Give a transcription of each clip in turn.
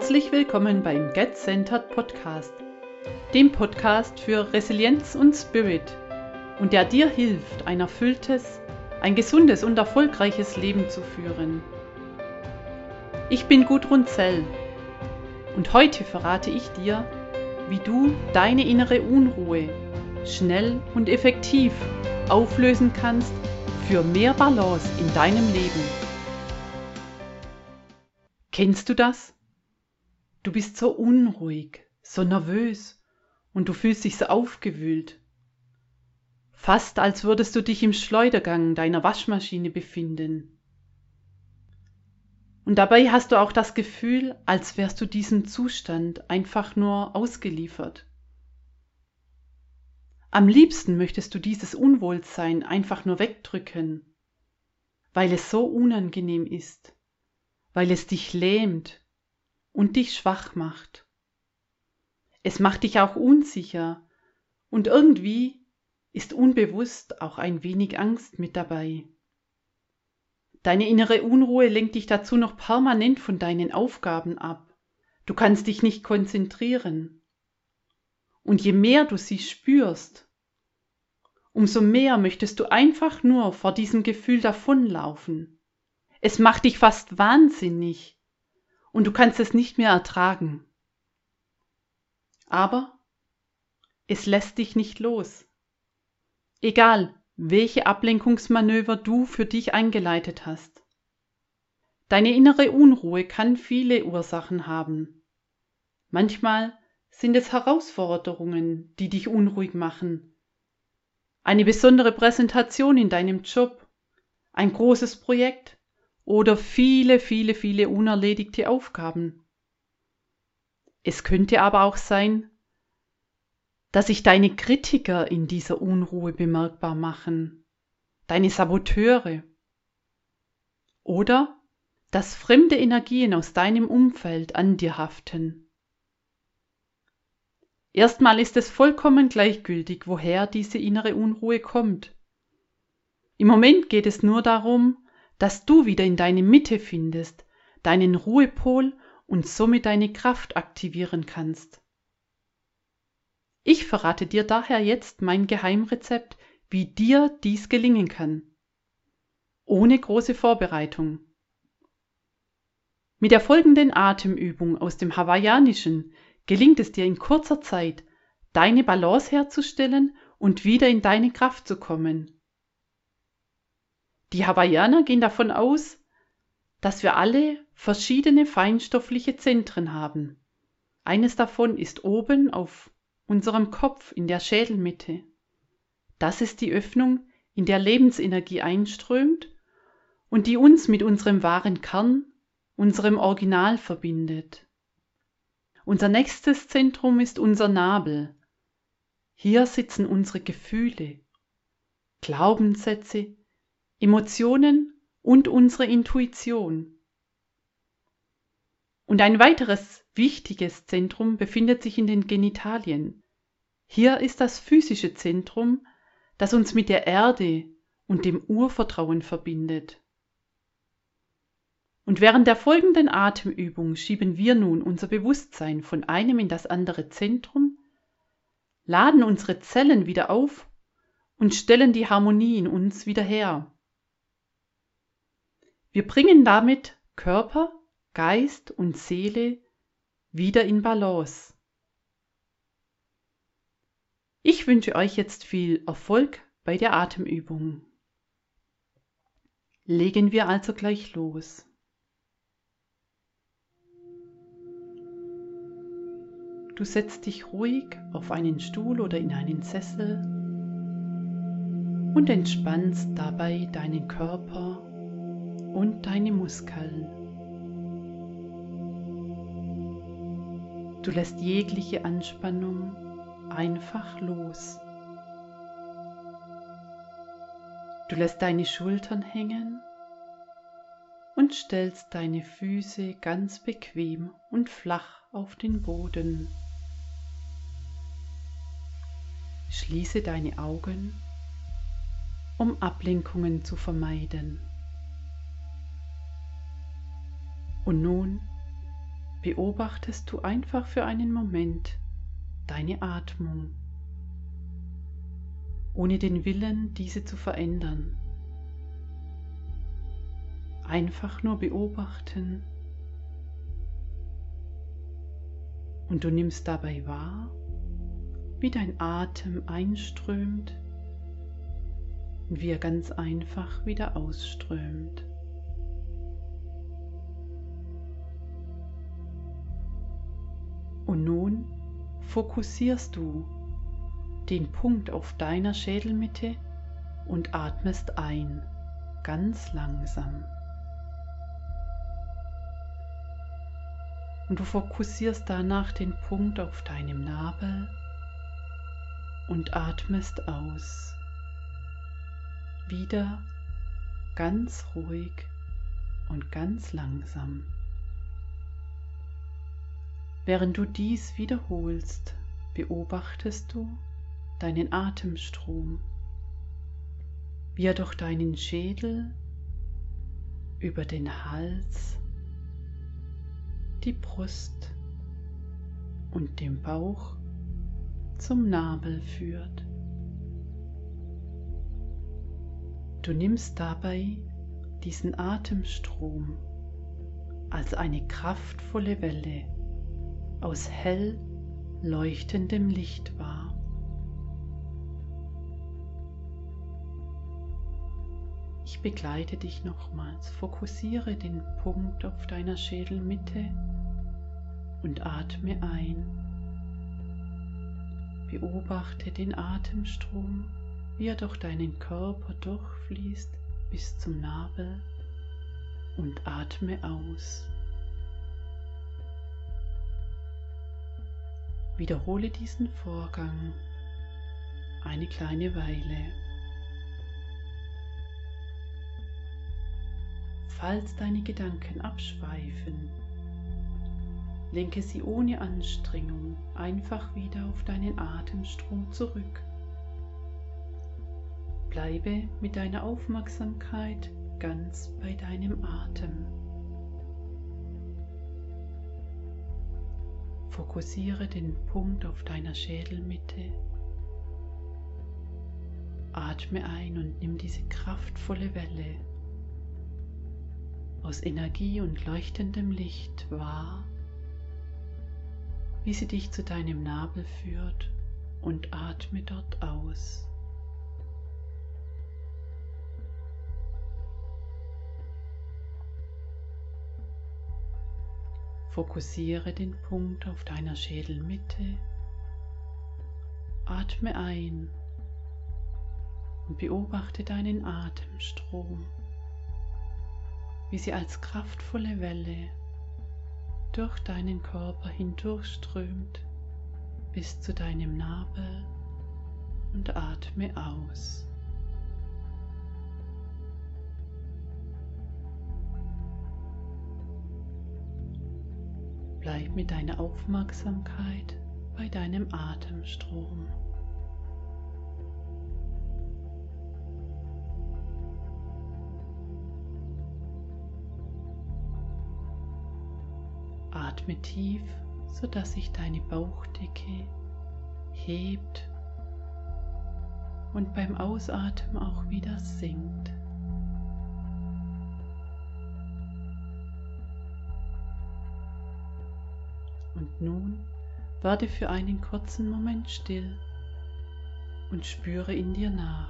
Herzlich willkommen beim Get Centered Podcast, dem Podcast für Resilienz und Spirit und der dir hilft, ein erfülltes, ein gesundes und erfolgreiches Leben zu führen. Ich bin Gudrun Zell und heute verrate ich dir, wie du deine innere Unruhe schnell und effektiv auflösen kannst für mehr Balance in deinem Leben. Kennst du das? Du bist so unruhig, so nervös und du fühlst dich so aufgewühlt. Fast als würdest du dich im Schleudergang deiner Waschmaschine befinden. Und dabei hast du auch das Gefühl, als wärst du diesem Zustand einfach nur ausgeliefert. Am liebsten möchtest du dieses Unwohlsein einfach nur wegdrücken, weil es so unangenehm ist, weil es dich lähmt und dich schwach macht. Es macht dich auch unsicher und irgendwie ist unbewusst auch ein wenig Angst mit dabei. Deine innere Unruhe lenkt dich dazu noch permanent von deinen Aufgaben ab. Du kannst dich nicht konzentrieren. Und je mehr du sie spürst, umso mehr möchtest du einfach nur vor diesem Gefühl davonlaufen. Es macht dich fast wahnsinnig und du kannst es nicht mehr ertragen. Aber es lässt dich nicht los. Egal, welche Ablenkungsmanöver du für dich eingeleitet hast. Deine innere Unruhe kann viele Ursachen haben. Manchmal sind es Herausforderungen, die dich unruhig machen. Eine besondere Präsentation in deinem Job, ein großes Projekt oder viele, viele, viele unerledigte Aufgaben. Es könnte aber auch sein, dass sich deine Kritiker in dieser Unruhe bemerkbar machen, deine Saboteure oder dass fremde Energien aus deinem Umfeld an dir haften. Erstmal ist es vollkommen gleichgültig, woher diese innere Unruhe kommt. Im Moment geht es nur darum, dass du wieder in deine Mitte findest, deinen Ruhepol und somit deine Kraft aktivieren kannst. Ich verrate dir daher jetzt mein Geheimrezept, wie dir dies gelingen kann. Ohne große Vorbereitung. Mit der folgenden Atemübung aus dem Hawaiianischen gelingt es dir in kurzer Zeit, deine Balance herzustellen und wieder in deine Kraft zu kommen. Die Hawaiianer gehen davon aus, dass wir alle verschiedene feinstoffliche Zentren haben. Eines davon ist oben auf unserem Kopf in der Schädelmitte. Das ist die Öffnung, in der Lebensenergie einströmt und die uns mit unserem wahren Kern, unserem Original verbindet. Unser nächstes Zentrum ist unser Nabel. Hier sitzen unsere Gefühle, Glaubenssätze, Emotionen und unsere Intuition. Und ein weiteres wichtiges Zentrum befindet sich in den Genitalien. Hier ist das physische Zentrum, das uns mit der Erde und dem Urvertrauen verbindet. Und während der folgenden Atemübung schieben wir nun unser Bewusstsein von einem in das andere Zentrum, laden unsere Zellen wieder auf und stellen die Harmonie in uns wieder her. Wir bringen damit Körper, Geist und Seele wieder in Balance. Ich wünsche euch jetzt viel Erfolg bei der Atemübung. Legen wir also gleich los. Du setzt dich ruhig auf einen Stuhl oder in einen Sessel und entspannst dabei deinen Körper und deine Muskeln. Du lässt jegliche Anspannung einfach los. Du lässt deine Schultern hängen und stellst deine Füße ganz bequem und flach auf den Boden. Schließe deine Augen, um Ablenkungen zu vermeiden. Und nun beobachtest du einfach für einen Moment deine Atmung, ohne den Willen, diese zu verändern. Einfach nur beobachten und du nimmst dabei wahr, wie dein Atem einströmt und wie er ganz einfach wieder ausströmt. Und nun fokussierst du den Punkt auf deiner Schädelmitte und atmest ein, ganz langsam. Und du fokussierst danach den Punkt auf deinem Nabel und atmest aus. Wieder ganz ruhig und ganz langsam. Während du dies wiederholst, beobachtest du deinen Atemstrom, wie er durch deinen Schädel über den Hals, die Brust und den Bauch zum Nabel führt. Du nimmst dabei diesen Atemstrom als eine kraftvolle Welle aus hell leuchtendem Licht wahr. Ich begleite dich nochmals. Fokussiere den Punkt auf deiner Schädelmitte und atme ein. Beobachte den Atemstrom, wie er durch deinen Körper durchfließt bis zum Nabel und atme aus. Wiederhole diesen Vorgang eine kleine Weile. Falls deine Gedanken abschweifen, lenke sie ohne Anstrengung einfach wieder auf deinen Atemstrom zurück. Bleibe mit deiner Aufmerksamkeit ganz bei deinem Atem. Fokussiere den Punkt auf deiner Schädelmitte. Atme ein und nimm diese kraftvolle Welle aus Energie und leuchtendem Licht wahr, wie sie dich zu deinem Nabel führt und atme dort aus. Fokussiere den Punkt auf deiner Schädelmitte. Atme ein und beobachte deinen Atemstrom, wie sie als kraftvolle Welle durch deinen Körper hindurchströmt bis zu deinem Nabel und atme aus. Bleib mit deiner Aufmerksamkeit bei deinem Atemstrom. Atme tief, sodass sich deine Bauchdecke hebt und beim Ausatmen auch wieder sinkt. Und nun werde für einen kurzen Moment still und spüre in dir nach.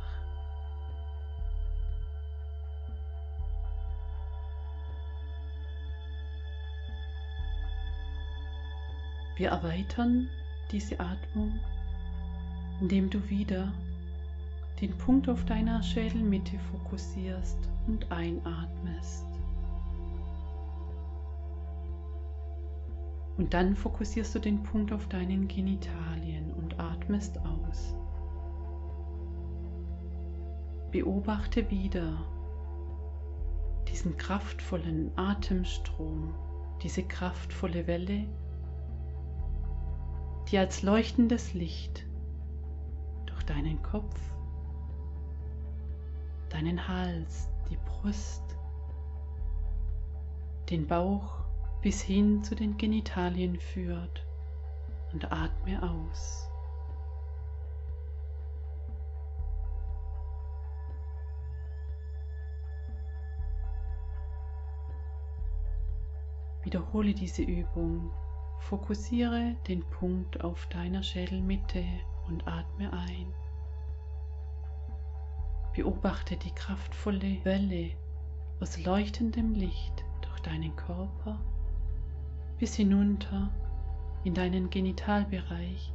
Wir erweitern diese Atmung, indem du wieder den Punkt auf deiner Schädelmitte fokussierst und einatmest. Und dann fokussierst du den Punkt auf deinen Genitalien und atmest aus. Beobachte wieder diesen kraftvollen Atemstrom, diese kraftvolle Welle, die als leuchtendes Licht durch deinen Kopf, deinen Hals, die Brust, den Bauch bis hin zu den Genitalien führt und atme aus. Wiederhole diese Übung. Fokussiere den Punkt auf deiner Schädelmitte und atme ein. Beobachte die kraftvolle Welle aus leuchtendem Licht durch deinen Körper bis hinunter in deinen Genitalbereich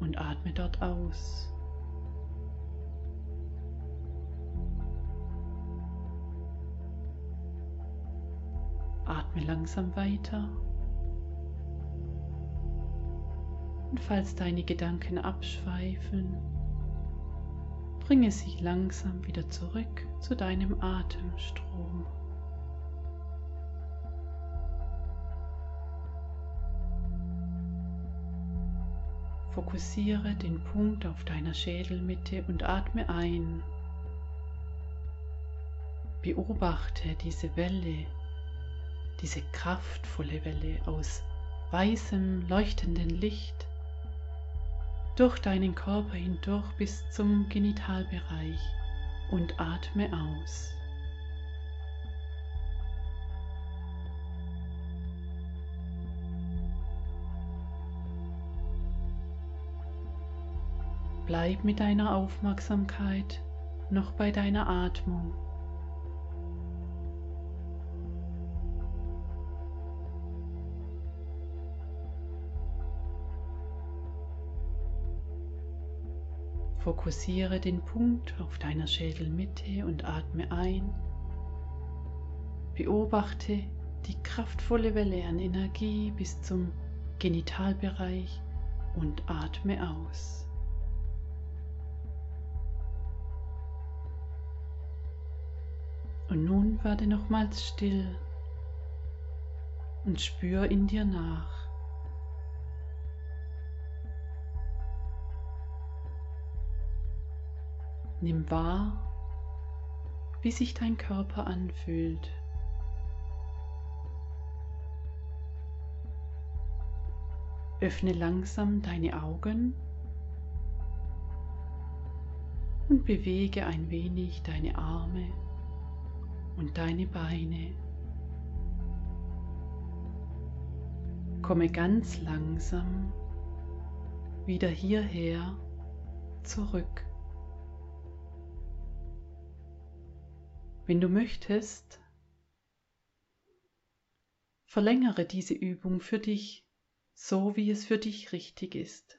und atme dort aus. Atme langsam weiter. Und falls deine Gedanken abschweifen, bringe sie langsam wieder zurück zu deinem Atemstrom. Fokussiere den Punkt auf deiner Schädelmitte und atme ein. Beobachte diese Welle, diese kraftvolle Welle aus weißem, leuchtendem Licht durch deinen Körper hindurch bis zum Genitalbereich und atme aus. Bleib mit deiner Aufmerksamkeit noch bei deiner Atmung. Fokussiere den Punkt auf deiner Schädelmitte und atme ein. Beobachte die kraftvolle Welle an Energie bis zum Genitalbereich und atme aus. Und nun werde nochmals still und spür in dir nach. Nimm wahr, wie sich dein Körper anfühlt. Öffne langsam deine Augen und bewege ein wenig deine Arme und deine Beine. Komme ganz langsam wieder hierher zurück. Wenn du möchtest, verlängere diese Übung für dich so, wie es für dich richtig ist.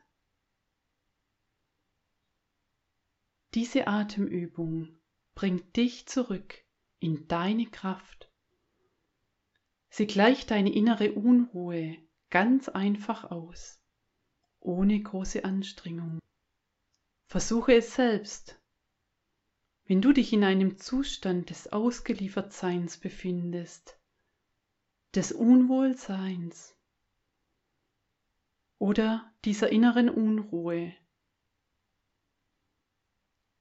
Diese Atemübung bringt dich zurück in deine Kraft. Sie gleicht deine innere Unruhe ganz einfach aus, ohne große Anstrengung. Versuche es selbst wenn du dich in einem Zustand des Ausgeliefertseins befindest, des Unwohlseins oder dieser inneren Unruhe.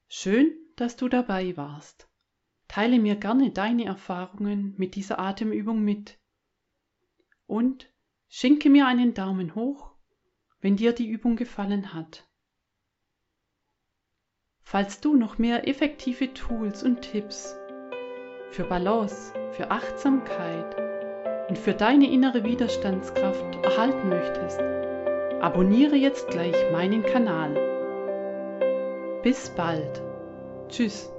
Schön, dass du dabei warst. Teile mir gerne deine Erfahrungen mit dieser Atemübung mit und schenke mir einen Daumen hoch, wenn dir die Übung gefallen hat. Falls du noch mehr effektive Tools und Tipps für Balance, für Achtsamkeit und für deine innere Widerstandskraft erhalten möchtest, abonniere jetzt gleich meinen Kanal. Bis bald. Tschüss.